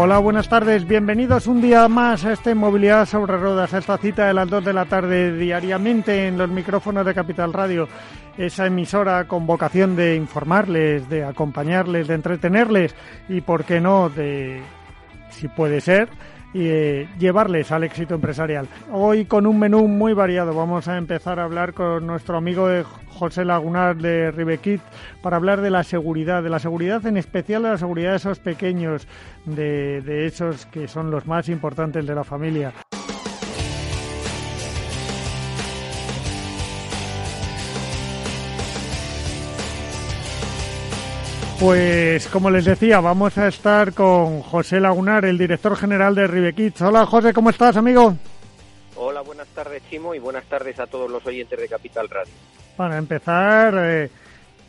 Hola, buenas tardes. Bienvenidos un día más a este Movilidad sobre Ruedas, a esta cita de las 2 de la tarde diariamente en los micrófonos de Capital Radio. Esa emisora con vocación de informarles, de acompañarles, de entretenerles y, por qué no, de, si puede ser, y eh, llevarles al éxito empresarial. Hoy con un menú muy variado vamos a empezar a hablar con nuestro amigo José Lagunar de Ribequit para hablar de la seguridad, de la seguridad en especial de la seguridad de esos pequeños, de, de esos que son los más importantes de la familia. Pues como les decía, vamos a estar con José Lagunar, el director general de Ribequits. Hola José, ¿cómo estás, amigo? Hola, buenas tardes, Chimo, y buenas tardes a todos los oyentes de Capital Radio. Para empezar, eh,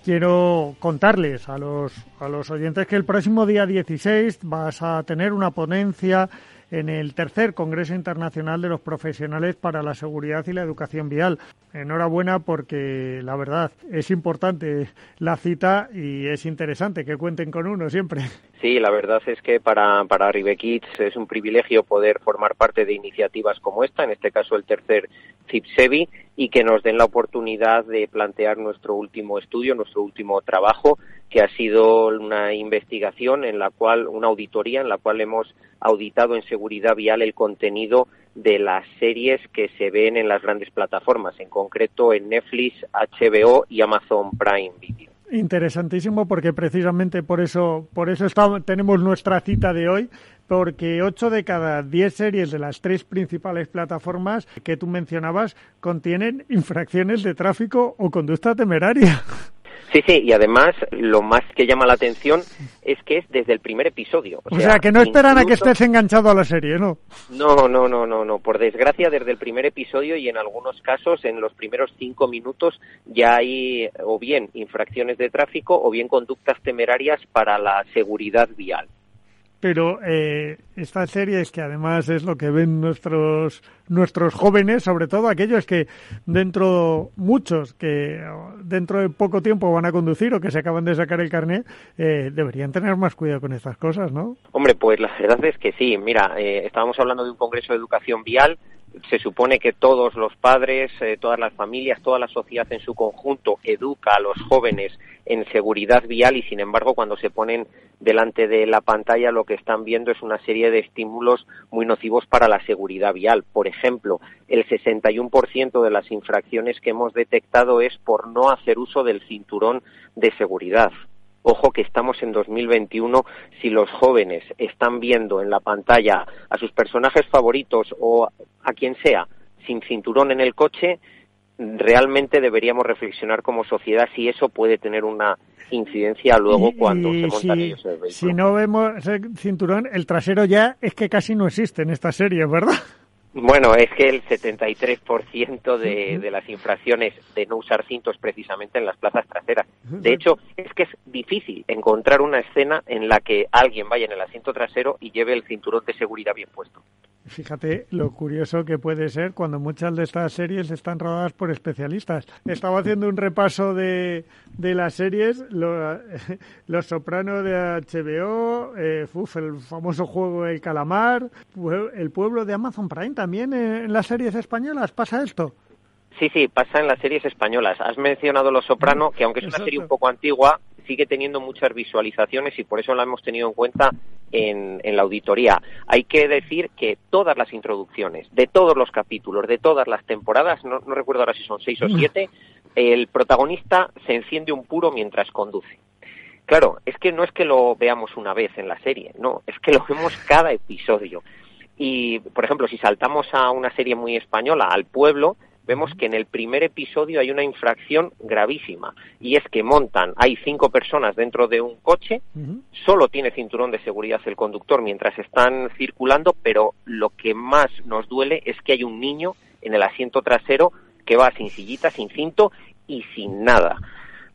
quiero contarles a los, a los oyentes que el próximo día 16 vas a tener una ponencia en el tercer Congreso Internacional de los Profesionales para la Seguridad y la Educación Vial. Enhorabuena porque la verdad es importante la cita y es interesante que cuenten con uno siempre. Sí, la verdad es que para, para Ribekids es un privilegio poder formar parte de iniciativas como esta, en este caso el tercer CIPSEBI, y que nos den la oportunidad de plantear nuestro último estudio, nuestro último trabajo, que ha sido una investigación en la cual, una auditoría en la cual hemos auditado en seguridad vial el contenido de las series que se ven en las grandes plataformas, en concreto en Netflix, HBO y Amazon Prime Video. Interesantísimo porque precisamente por eso, por eso tenemos nuestra cita de hoy, porque ocho de cada diez series de las tres principales plataformas que tú mencionabas contienen infracciones de tráfico o conducta temeraria. Sí, sí, y además lo más que llama la atención es que es desde el primer episodio. O, sea, que no esperan a que estés enganchado a la serie, ¿no? No, no, no, no, no. Por desgracia, desde el primer episodio y en algunos casos, en los primeros cinco minutos, ya hay o bien infracciones de tráfico o bien conductas temerarias para la seguridad vial pero eh, esta serie es que además es lo que ven nuestros nuestros jóvenes, sobre todo aquellos que dentro muchos que dentro de poco tiempo van a conducir o que se acaban de sacar el carnet, eh, deberían tener más cuidado con estas cosas, ¿no? Hombre, pues la verdad es que sí. Mira, eh, estábamos hablando de un congreso de educación vial se supone que todos los padres, eh, todas las familias, toda la sociedad en su conjunto educa a los jóvenes en seguridad vial y sin embargo cuando se ponen delante de la pantalla lo que están viendo es una serie de estímulos muy nocivos para la seguridad vial. Por ejemplo, el 61% de las infracciones que hemos detectado es por no hacer uso del cinturón de seguridad. Ojo que estamos en 2021, si los jóvenes están viendo en la pantalla a sus personajes favoritos o a quien sea sin cinturón en el coche, realmente deberíamos reflexionar como sociedad si eso puede tener una incidencia luego cuando se montan ellos el vehículo. Si no vemos el cinturón, el trasero ya es que casi no existe en esta serie, ¿verdad? Bueno, es que el 73% de, de las infracciones de no usar cintos precisamente en las plazas traseras. De hecho, es que es difícil encontrar una escena en la que alguien vaya en el asiento trasero y lleve el cinturón de seguridad bien puesto. Fíjate lo curioso que puede ser cuando muchas de estas series están rodadas por especialistas. Estaba haciendo un repaso de, de las series, Los Sopranos de HBO, eh, el famoso juego El Calamar, El Pueblo de Amazon Prime también en las series españolas pasa esto. Sí, sí, pasa en las series españolas. Has mencionado Los Soprano, que aunque es una serie un poco antigua, sigue teniendo muchas visualizaciones y por eso la hemos tenido en cuenta en, la auditoría. Hay que decir que todas las introducciones, de todos los capítulos, de todas las temporadas, no, no recuerdo ahora si son seis o siete, el protagonista se enciende un puro mientras conduce. Claro, es que no es que lo veamos una vez en la serie, no, es que lo vemos cada episodio. Y, por ejemplo, si saltamos a una serie muy española, al pueblo, vemos que en el primer episodio hay una infracción gravísima y es que montan, hay cinco personas dentro de un coche, solo tiene cinturón de seguridad el conductor mientras están circulando, pero lo que más nos duele es que hay un niño en el asiento trasero que va sin sillita, sin cinto y sin nada.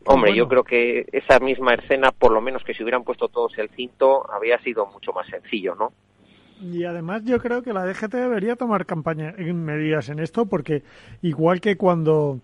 Hombre, yo creo que esa misma escena, por lo menos que si hubieran puesto todos el cinto, habría sido mucho más sencillo, ¿no? Y además yo creo que la DGT debería tomar campaña, medidas en esto porque igual que cuando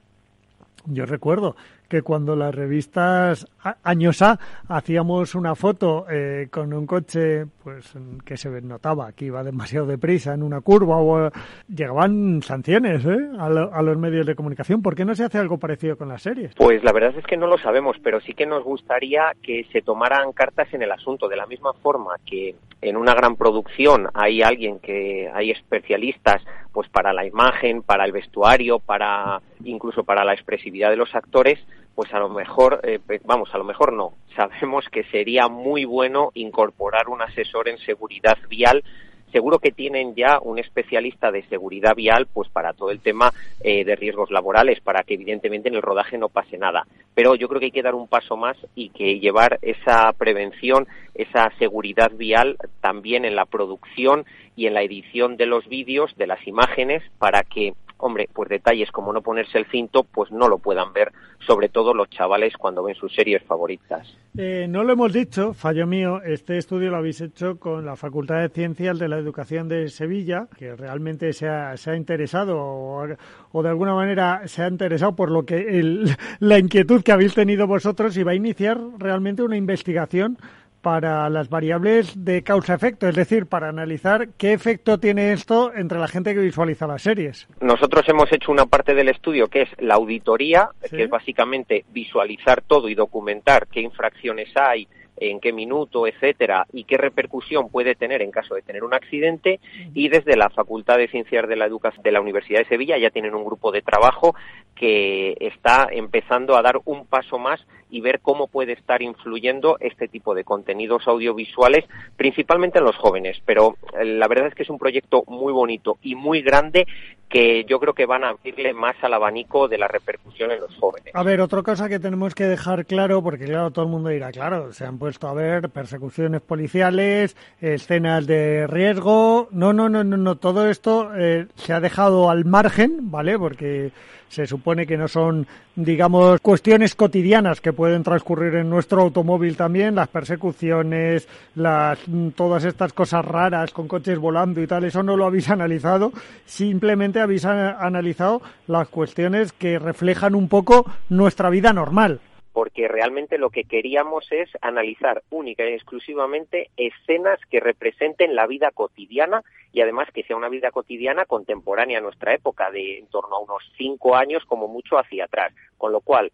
yo recuerdo que cuando las revistas años A hacíamos una foto eh, con un coche pues que se notaba que iba demasiado deprisa en una curva o llegaban sanciones ¿eh? a, a, los medios de comunicación. ¿Por qué no se hace algo parecido con las series? Pues la verdad es que no lo sabemos, pero sí que nos gustaría que se tomaran cartas en el asunto. De la misma forma que en una gran producción hay alguien que hay especialistas pues para la imagen, para el vestuario, para incluso para la expresividad de los actores, pues a lo mejor, eh, vamos, a lo mejor no. Sabemos que sería muy bueno incorporar un asesor en seguridad vial seguro que tienen ya un especialista de seguridad vial pues para todo el tema eh, de riesgos laborales para que evidentemente en el rodaje no pase nada pero yo creo que hay que dar un paso más y que llevar esa prevención esa seguridad vial también en la producción y en la edición de los vídeos de las imágenes para que hombre, pues detalles como no ponerse el cinto, pues no lo puedan ver, sobre todo los chavales cuando ven sus series favoritas. Eh, no lo hemos dicho, fallo mío, este estudio lo habéis hecho con la Facultad de Ciencias de la Educación de Sevilla, que realmente se ha, interesado o, de alguna manera se ha interesado por lo que la inquietud que habéis tenido vosotros y va a iniciar realmente una investigación para las variables de causa-efecto, es decir, para analizar qué efecto tiene esto entre la gente que visualiza las series. Nosotros hemos hecho una parte del estudio que es la auditoría, que es básicamente visualizar todo y documentar qué infracciones hay, en qué minuto, etcétera, y qué repercusión puede tener en caso de tener un accidente. Y desde la Facultad de Ciencias de la Educación de la Universidad de Sevilla ya tienen un grupo de trabajo que está empezando a dar un paso más y ver cómo puede estar influyendo este tipo de contenidos audiovisuales, principalmente en los jóvenes. Pero eh, la verdad es que es un proyecto muy bonito y muy grande que yo creo que van a abrirle más al abanico de la repercusión en los jóvenes. A ver, otra cosa que tenemos que dejar claro, porque claro, todo el mundo dirá, claro, se han puesto a ver persecuciones policiales, escenas de riesgo. No, no, no, no, no. todo esto eh, se ha dejado al margen, ¿vale? Porque se supone que no son, digamos, cuestiones cotidianas que pueden transcurrir en nuestro automóvil también, las persecuciones, las, todas estas cosas raras con coches volando y tal, eso no lo habéis analizado, simplemente habéis analizado las cuestiones que reflejan un poco nuestra vida normal porque realmente lo que queríamos es analizar única y exclusivamente escenas que representen la vida cotidiana y además que sea una vida cotidiana contemporánea a nuestra época, de en torno a unos cinco años como mucho hacia atrás. Con lo cual,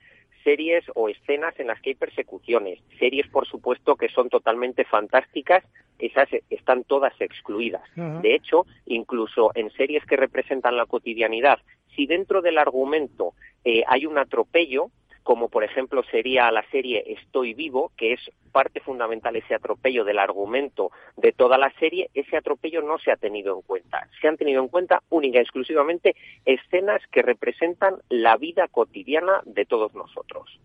series o escenas en las que hay persecuciones, series por supuesto que son totalmente fantásticas, esas están todas excluidas. De hecho, incluso en series que representan la cotidianidad, si dentro del argumento eh, hay un atropello, como por ejemplo sería la serie Estoy vivo, que es parte fundamental ese atropello del argumento de toda la serie, ese atropello no se ha tenido en cuenta. Se han tenido en cuenta única y exclusivamente escenas que representan la vida cotidiana de todos nosotros.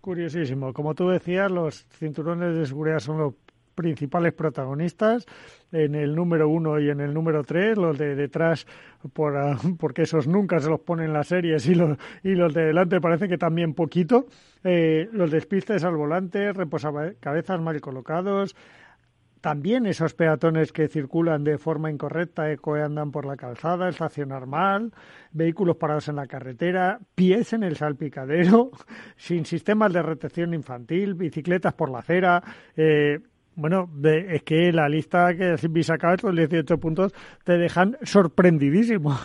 Curiosísimo. Como tú decías, los cinturones de seguridad son los principales protagonistas en el número uno y en el número tres, los de detrás, por, ah, porque esos nunca se los ponen en las series y los, y los de delante parece que también poquito. Eh, los despistes al volante, reposacabezas mal colocados, también esos peatones que circulan de forma incorrecta, eco andan por la calzada, estacionar mal, vehículos parados en la carretera, pies en el salpicadero, sin sistemas de retención infantil, bicicletas por la acera, eh, bueno, es que la lista que habéis sacado, estos 18 puntos, te dejan sorprendidísimo.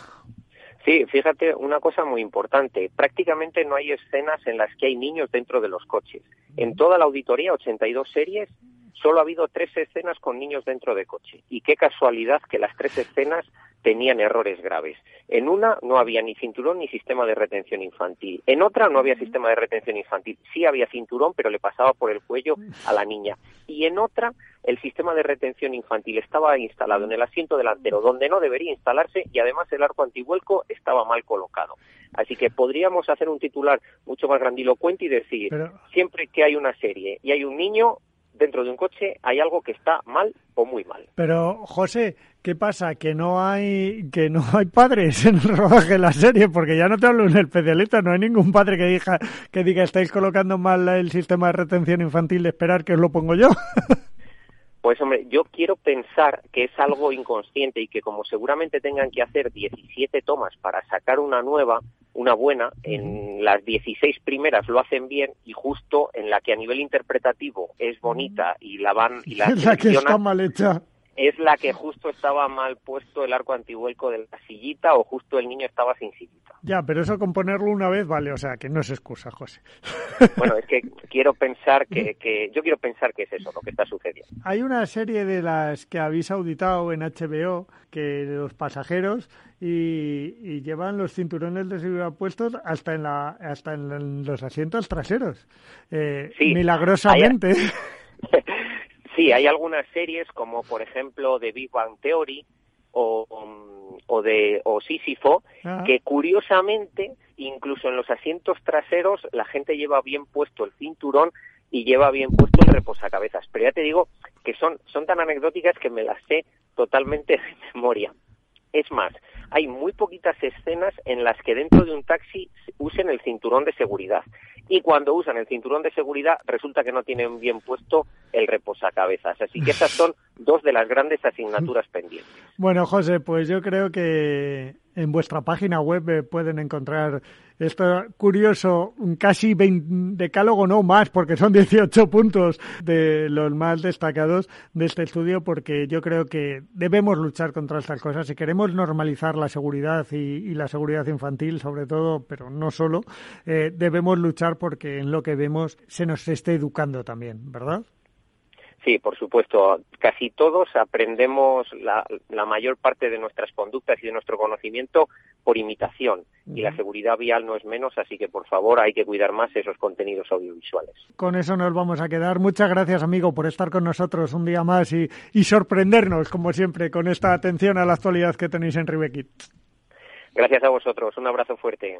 Sí, fíjate, una cosa muy importante. Prácticamente no hay escenas en las que hay niños dentro de los coches. En toda la auditoría, 82 series, solo ha habido tres escenas con niños dentro de coche. Y qué casualidad que las tres escenas tenían errores graves. En una no había ni cinturón ni sistema de retención infantil. En otra no había sistema de retención infantil. Sí había cinturón, pero le pasaba por el cuello a la niña. Y en otra el sistema de retención infantil estaba instalado en el asiento delantero, donde no debería instalarse, y además el arco antivuelco estaba mal colocado. Así que podríamos hacer un titular mucho más grandilocuente y decir, siempre que hay una serie y hay un niño, dentro de un coche hay algo que está mal o muy mal. Pero José, ¿qué pasa? Que no hay que no hay padres en el rodaje de la serie, porque ya no te hablo en el especialista, no hay ningún padre que diga que diga estáis colocando mal el sistema de retención infantil de esperar que os lo pongo yo. Pues hombre, yo quiero pensar que es algo inconsciente y que como seguramente tengan que hacer 17 tomas para sacar una nueva, una buena, en las 16 primeras lo hacen bien y justo en la que a nivel interpretativo es bonita y la van y la, la que está mal hecha es la que justo estaba mal puesto el arco antihuelco de la sillita o justo el niño estaba sin sillita. Ya, pero eso con ponerlo una vez vale, o sea, que no es excusa, José. Bueno, es que quiero pensar que, que yo quiero pensar que es eso lo que está sucediendo. Hay una serie de las que habéis auditado en HBO que los pasajeros y, llevan los cinturones de seguridad puestos hasta en la hasta en los asientos traseros. Eh, milagrosamente. Sí, hay algunas series como por ejemplo The Big Bang Theory o, o de o Sísifo ah. que curiosamente incluso en los asientos traseros la gente lleva bien puesto el cinturón y lleva bien puesto el reposacabezas. Pero ya te digo que son son tan anecdóticas que me las sé totalmente de memoria. Es más, hay muy poquitas escenas en las que dentro de un taxi usen el cinturón de seguridad. Y cuando usan el cinturón de seguridad, resulta que no tienen bien puesto el reposacabezas. Así que esas son dos de las grandes asignaturas pendientes. Bueno, José, pues yo creo que en vuestra página web eh, pueden encontrar esto curioso, casi 20, decálogo, no más, porque son 18 puntos de los más destacados de este estudio, porque yo creo que debemos luchar contra estas cosas. Si queremos normalizar la seguridad y, la seguridad infantil, sobre todo, pero no solo, eh, debemos luchar porque en lo que vemos se nos esté educando también, ¿verdad? Sí, por supuesto. Casi todos aprendemos la, la, mayor parte de nuestras conductas y de nuestro conocimiento por imitación. Y la seguridad vial no es menos, así que por favor hay que cuidar más esos contenidos audiovisuales. Con eso nos vamos a quedar. Muchas gracias, amigo, por estar con nosotros un día más y, y sorprendernos, como siempre, con esta atención a la actualidad que tenéis en Ribekit. Gracias a vosotros. Un abrazo fuerte.